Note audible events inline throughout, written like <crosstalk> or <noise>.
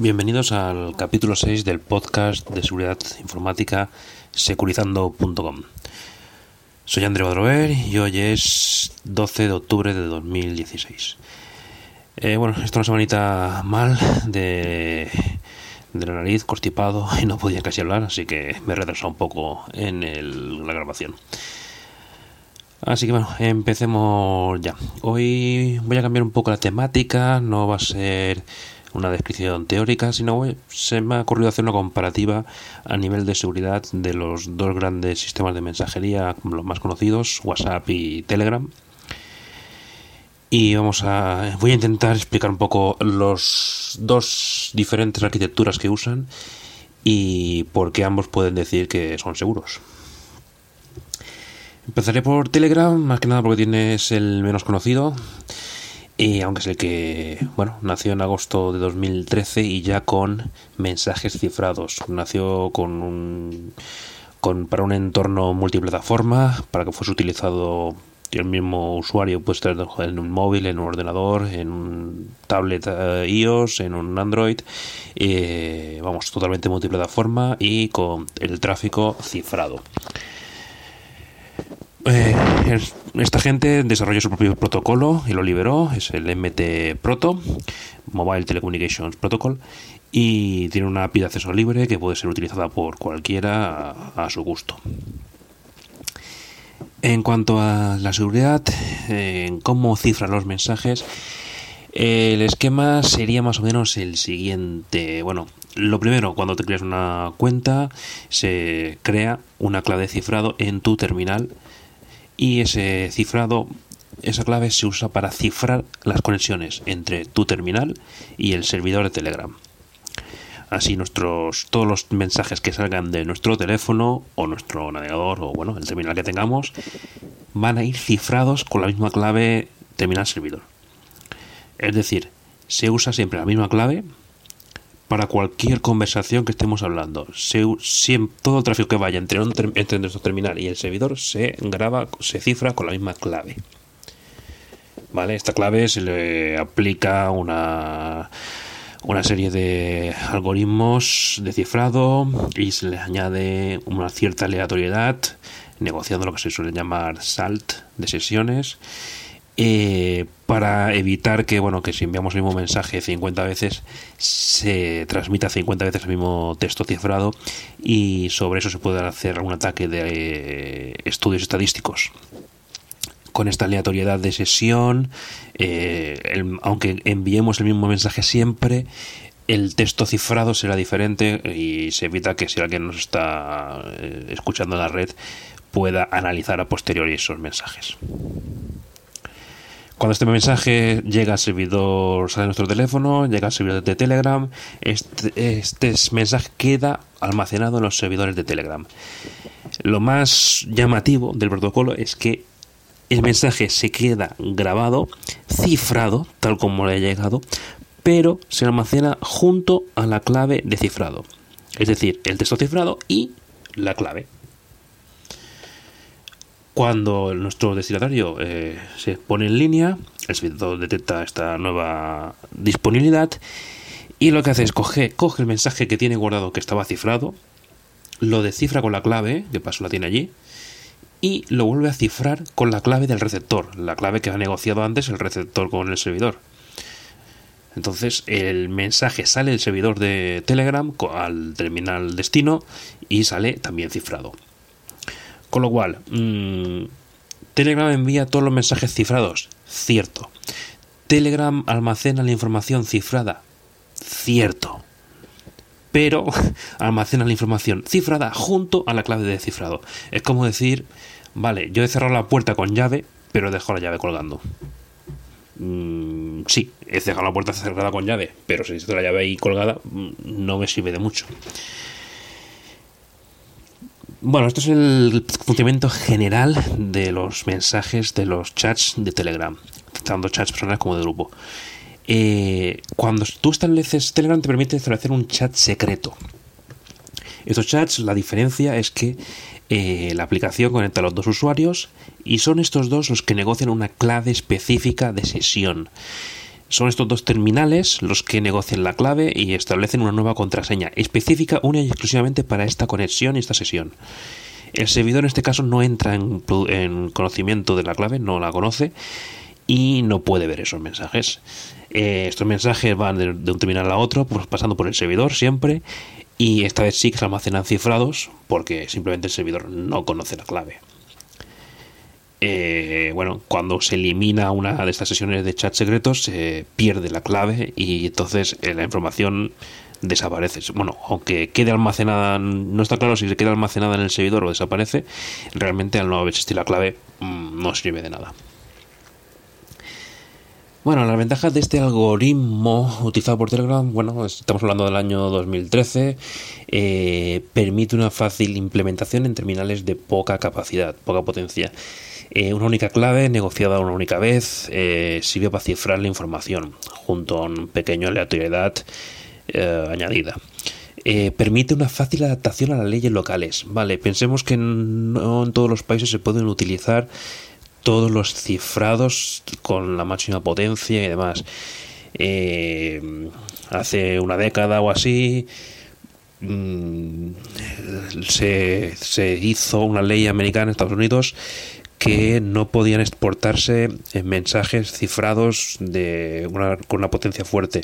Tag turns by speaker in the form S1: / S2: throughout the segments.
S1: Bienvenidos al capítulo 6 del podcast de seguridad informática securizando.com. Soy André Badrover y hoy es 12 de octubre de 2016. Eh, bueno, esto es una semanita mal de, de la nariz, constipado y no podía casi hablar, así que me he retrasado un poco en la grabación. Así que bueno, empecemos ya. Hoy voy a cambiar un poco la temática, no va a ser una descripción teórica, sino se me ha ocurrido hacer una comparativa a nivel de seguridad de los dos grandes sistemas de mensajería, los más conocidos, WhatsApp y Telegram. Y vamos a voy a intentar explicar un poco los dos diferentes arquitecturas que usan y por qué ambos pueden decir que son seguros. Empezaré por Telegram, más que nada porque tiene el menos conocido. Y aunque es el que, bueno, nació en agosto de 2013 y ya con mensajes cifrados. Nació con un, con, para un entorno multiplataforma, para que fuese utilizado el mismo usuario en un móvil, en un ordenador, en un tablet uh, iOS, en un Android, eh, vamos, totalmente multiplataforma y con el tráfico cifrado. Eh, esta gente desarrolló su propio protocolo y lo liberó, es el MT Proto, Mobile Telecommunications Protocol, y tiene una API de acceso libre que puede ser utilizada por cualquiera a, su gusto. En cuanto a la seguridad, en cómo cifran los mensajes, el esquema sería más o menos el siguiente. Bueno, lo primero, cuando te creas una cuenta, se crea una clave de cifrado en tu terminal y ese cifrado, esa clave se usa para cifrar las conexiones entre tu terminal y el servidor de Telegram. Así nuestros todos los mensajes que salgan de nuestro teléfono o nuestro navegador o bueno, el terminal que tengamos van a ir cifrados con la misma clave terminal servidor. Es decir, se usa siempre la misma clave para cualquier conversación que estemos hablando. Se, todo el tráfico que vaya entre, un, entre nuestro terminal y el servidor se graba, se cifra con la misma clave. ¿Vale? Esta clave se le aplica una, una serie de algoritmos de cifrado y se le añade una cierta aleatoriedad, negociando lo que se suele llamar SALT de sesiones eh, para evitar que, bueno, que si enviamos el mismo mensaje 50 veces se transmita 50 veces el mismo texto cifrado y sobre eso se puede hacer algún ataque de eh, estudios estadísticos. Con esta aleatoriedad de sesión, eh, aunque enviemos el mismo mensaje siempre, el texto cifrado será diferente y se evita que si alguien nos está escuchando en la red pueda analizar a posteriori esos mensajes. Cuando este mensaje llega al servidor, sale de nuestro teléfono, llega al servidor de Telegram, este, este, mensaje queda almacenado en los servidores de Telegram. Lo más llamativo del protocolo es que el mensaje se queda grabado, cifrado, tal como le ha llegado, pero se almacena junto a la clave de cifrado. Es decir, el texto cifrado y la clave cuando nuestro destinatario eh, se pone en línea, el servidor detecta esta nueva disponibilidad y lo que hace es coge, coge el mensaje que tiene guardado que estaba cifrado, lo descifra con la clave, de paso la tiene allí, y lo vuelve a cifrar con la clave del receptor, la clave que ha negociado antes el receptor con el servidor. Entonces el mensaje sale del servidor de Telegram al terminal destino y sale también cifrado. Con lo cual, mmm, Telegram envía todos los mensajes cifrados. Cierto. Telegram almacena la información cifrada. Cierto. Pero <laughs> almacena la información cifrada junto a la clave de cifrado. Es como decir, vale, yo he cerrado la puerta con llave, pero dejo la llave colgando. Mm, sí, he cerrado la puerta cerrada con llave, pero si está la llave ahí colgada, mm, no me sirve de mucho. Bueno, esto es el funcionamiento general de los mensajes de los chats de Telegram, tanto chats personales como de grupo. Eh, cuando tú estableces Telegram te permite establecer un chat secreto. Estos chats, la diferencia es que eh, la aplicación conecta a los dos usuarios y son estos dos los que negocian una clave específica de sesión. Son estos dos terminales los que negocian la clave y establecen una nueva contraseña específica única y exclusivamente para esta conexión y esta sesión. El servidor en este caso no entra en, conocimiento de la clave, no la conoce y no puede ver esos mensajes. Eh, estos mensajes van de, un terminal a otro, pues pasando por el servidor siempre, y esta vez sí que se almacenan cifrados porque simplemente el servidor no conoce la clave. Eh, bueno, cuando se elimina una de estas sesiones de chat secretos, se pierde la clave y entonces eh, la información desaparece. Bueno, aunque quede almacenada, no está claro si se queda almacenada en el servidor o desaparece, realmente al no existir la clave mm, no sirve de nada. Bueno, las ventajas de este algoritmo utilizado por Telegram, bueno, estamos hablando del año 2013, eh, permite una fácil implementación en terminales de poca capacidad, poca potencia. Eh, una única clave negociada una única vez eh, sirve para cifrar la información junto a un pequeño aleatoriedad eh, añadida. Eh, permite una fácil adaptación a las leyes locales. Vale, pensemos que no en todos los países se pueden utilizar todos los cifrados con la máxima potencia y demás. Hace una década o así mm, se, se, hizo una ley americana en Estados Unidos que no podían exportarse mensajes cifrados de una, con una potencia fuerte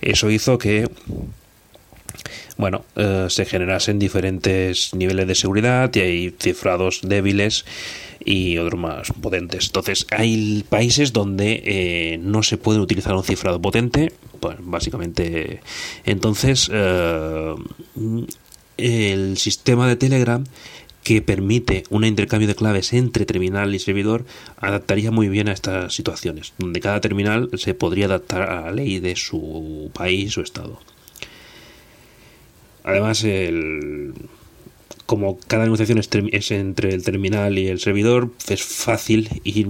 S1: eso hizo que bueno, eh, se generasen diferentes niveles de seguridad y hay cifrados débiles y otros más potentes. Entonces, hay países donde eh, no se puede utilizar un cifrado potente, pues básicamente. Entonces, eh, el sistema de Telegram que permite un intercambio de claves entre terminal y servidor adaptaría muy bien a estas situaciones, donde cada terminal se podría adaptar a la ley de su país o estado. Además, el, como cada negociación es, entre el terminal y el servidor, es fácil ir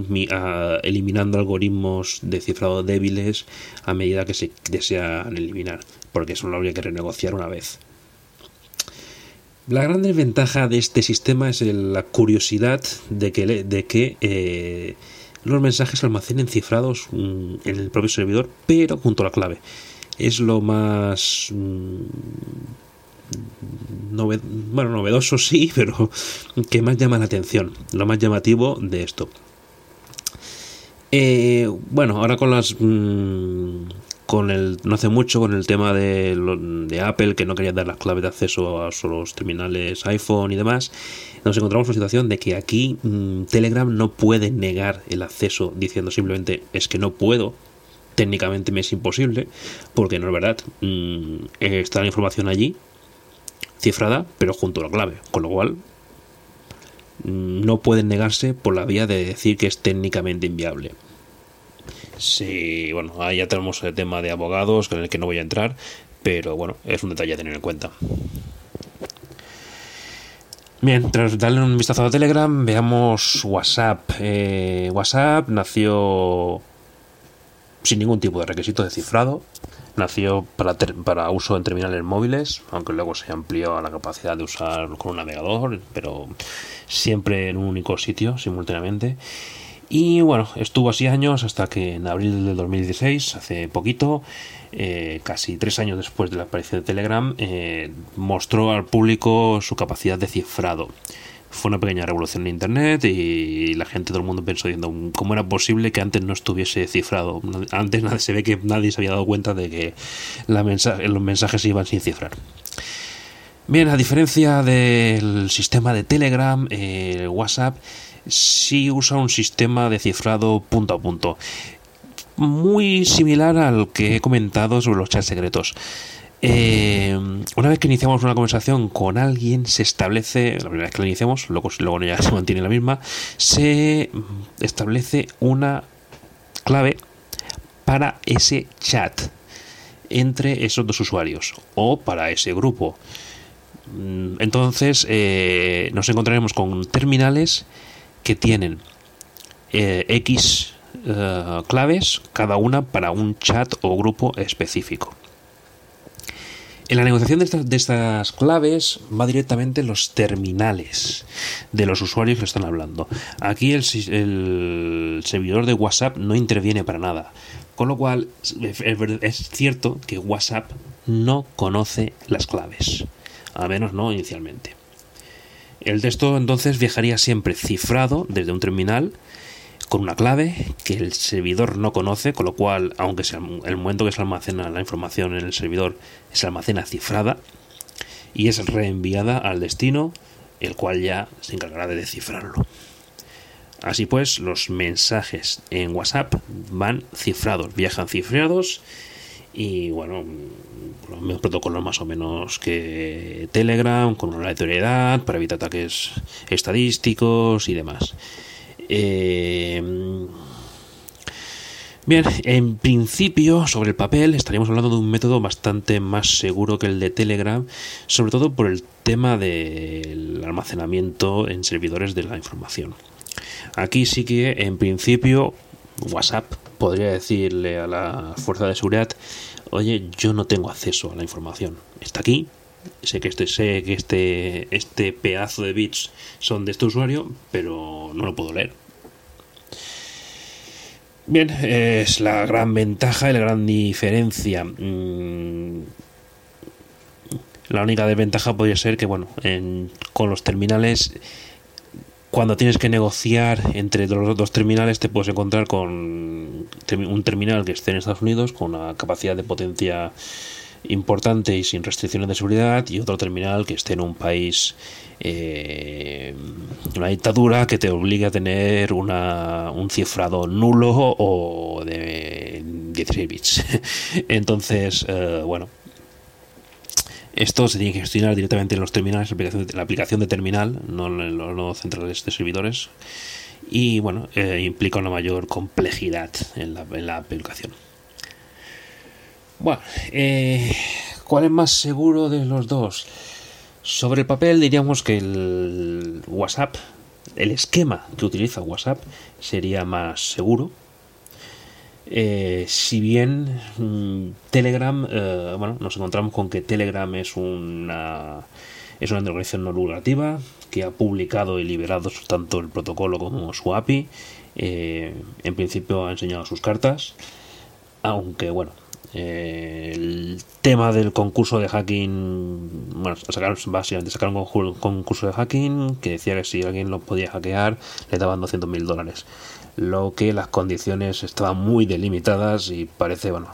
S1: eliminando algoritmos de cifrado débiles a medida que se desean eliminar, porque eso lo habría que renegociar una vez. La gran desventaja de este sistema es la curiosidad de que, eh, los mensajes se almacenen cifrados mm, en el propio servidor, pero junto a la clave. Es lo más mm, bueno, novedoso <laughs> sí, pero que más llama la atención, lo más llamativo de esto. Eh, bueno, ahora con las mm, con el no hace mucho con el tema de, de Apple que no quería dar las claves de acceso a los terminales iPhone y demás nos encontramos en una situación de que aquí mm, Telegram no puede negar el acceso diciendo simplemente es que no puedo técnicamente me es imposible porque no es verdad. Mm, está la información allí cifrada pero junto a la clave con lo cual mm, no pueden negarse por la vía de decir que es técnicamente inviable Sí, bueno, ahí ya tenemos el tema de abogados con el que no voy a entrar, pero bueno, es un detalle a tener en cuenta. Bien, tras darle un vistazo a Telegram, veamos WhatsApp. Eh, WhatsApp nació sin ningún tipo de requisito de cifrado. Nació para, para uso en terminales móviles, aunque luego se amplió a la capacidad de usar con un navegador, pero siempre en un único sitio, simultáneamente. Y bueno, estuvo así años hasta que en abril del 2016, hace poquito, eh, casi tres años después de la aparición de Telegram, eh, mostró al público su capacidad de cifrado. Fue una pequeña revolución en Internet y la gente, todo el mundo pensó diciendo cómo era posible que antes no estuviese cifrado. Antes se ve que nadie se había dado cuenta de que los mensajes iban sin cifrar. Bien, a diferencia del sistema de Telegram, el WhatsApp sí usa un sistema de cifrado punto a punto, muy similar al que he comentado sobre los chats secretos. Eh, una vez que iniciamos una conversación con alguien, se establece, la primera vez que la iniciamos, luego, luego ya <laughs> se mantiene la misma, se establece una clave para ese chat entre esos dos usuarios o para ese grupo. Mm, entonces eh, nos encontraremos con terminales que tienen eh, X eh, claves, cada una para un chat o grupo específico. En la negociación de estas, claves va directamente los terminales de los usuarios que están hablando. Aquí el, el servidor de WhatsApp no interviene para nada. Con lo cual, es cierto que WhatsApp no conoce las claves. A menos no inicialmente. El texto entonces viajaría siempre cifrado desde un terminal con una clave que el servidor no conoce, con lo cual, aunque sea el momento que se almacena la información en el servidor, se almacena cifrada y es reenviada al destino, el cual ya se encargará de descifrarlo. Así pues, los mensajes en WhatsApp van cifrados, viajan cifrados y bueno, los mismos protocolos más o menos que Telegram, con una aleatoriedad para evitar ataques estadísticos y demás. Eh, bien, en principio, sobre el papel, estaríamos hablando de un método bastante más seguro que el de Telegram, sobre todo por el tema del almacenamiento en servidores de la información. Aquí sí que, en principio, WhatsApp podría decirle a la fuerza de seguridad, oye, yo no tengo acceso a la información. Está aquí, sé que este sé que este este pedazo de bits son de este usuario pero no lo puedo leer bien es la gran ventaja y la gran diferencia mm, la única desventaja podría ser que bueno con los terminales cuando tienes que negociar entre los dos terminales te puedes encontrar con un terminal que esté en Estados Unidos con una capacidad de potencia importante y sin restricciones de seguridad y otro terminal que esté en un país eh, una dictadura que te obligue a tener una, un cifrado nulo o de 16 bits. <laughs> Entonces eh, bueno esto se tiene que gestionar directamente en los terminales, la aplicación de terminal, no en los nodos centrales de servidores. Y bueno, eh, implica una mayor complejidad en la, aplicación. Bueno, eh, ¿cuál es más seguro de los dos? Sobre el papel diríamos que el WhatsApp, el esquema que utiliza WhatsApp sería más seguro. Eh, si bien mm, Telegram, eh, bueno, nos encontramos con que Telegram es una es una organización no lucrativa que ha publicado y liberado tanto el protocolo como su API. en principio ha enseñado sus cartas, aunque bueno, el tema del concurso de hacking, bueno, sacaron, básicamente sacaron un concurso de hacking que decía que si alguien lo podía hackear le daban 200 mil dólares. Lo que las condiciones estaban muy delimitadas y parece, bueno,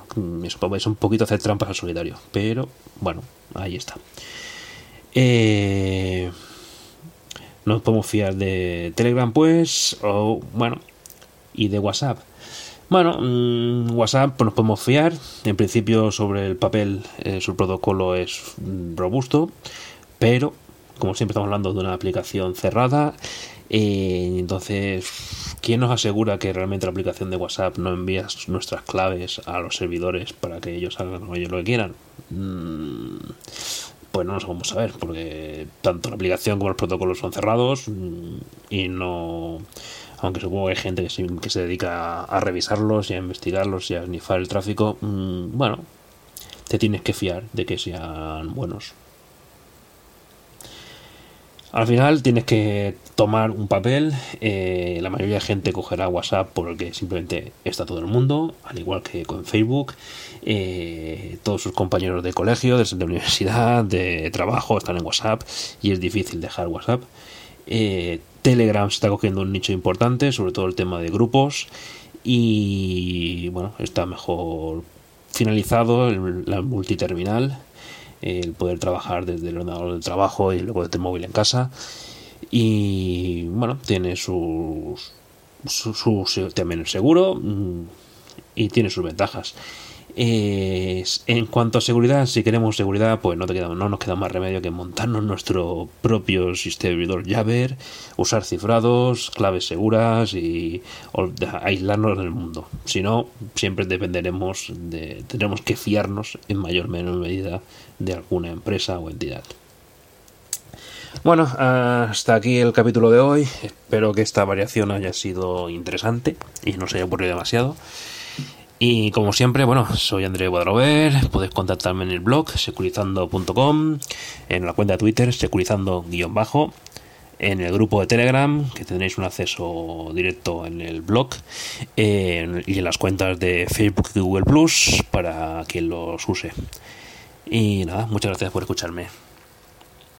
S1: es un poquito hacer trampas al solitario. Pero bueno, ahí está. Eh, nos podemos fiar de Telegram, pues, o bueno, y de WhatsApp. Bueno, mm, WhatsApp pues nos podemos fiar. En principio sobre el papel eh, su protocolo es robusto, pero como siempre estamos hablando de una aplicación cerrada, eh, entonces, ¿quién nos asegura que realmente la aplicación de WhatsApp no envía nuestras claves a los servidores para que ellos hagan lo que quieran? Mm, pues no nos vamos a ver, porque tanto la aplicación como los protocolos son cerrados y no aunque supongo que hay gente que se, dedica a, revisarlos y a investigarlos y a snifar el tráfico, mm, bueno, te tienes que fiar de que sean buenos. Al final tienes que tomar un papel. Eh, la mayoría de gente cogerá WhatsApp porque simplemente está todo el mundo, al igual que con Facebook. Eh, todos sus compañeros de colegio, de, de, universidad, de trabajo están en WhatsApp y es difícil dejar WhatsApp. Eh, Telegram se está cogiendo un nicho importante, sobre todo el tema de grupos. Y bueno, está mejor finalizado el, la multiterminal, el poder trabajar desde el ordenador del trabajo y luego desde el móvil en casa. Y bueno, tiene sus, su, también el seguro mm, y tiene sus ventajas. En cuanto a seguridad, si queremos seguridad, pues no, te queda, no nos queda más remedio que montarnos nuestro propio sistema llave, usar cifrados, claves seguras y aislarnos del mundo. Si no, siempre dependeremos de, tendremos que fiarnos en mayor o menor medida de alguna empresa o entidad. Bueno, hasta aquí el capítulo de hoy. Espero que esta variación haya sido interesante y no se haya ocurrido demasiado. Y como siempre, bueno, soy André Guadrover, podéis contactarme en el blog securizando.com, en la cuenta de Twitter securizando-bajo, en el grupo de Telegram, que tendréis un acceso directo en el blog, y en las cuentas de Facebook y Google Plus para quien los use. Y nada, muchas gracias por escucharme.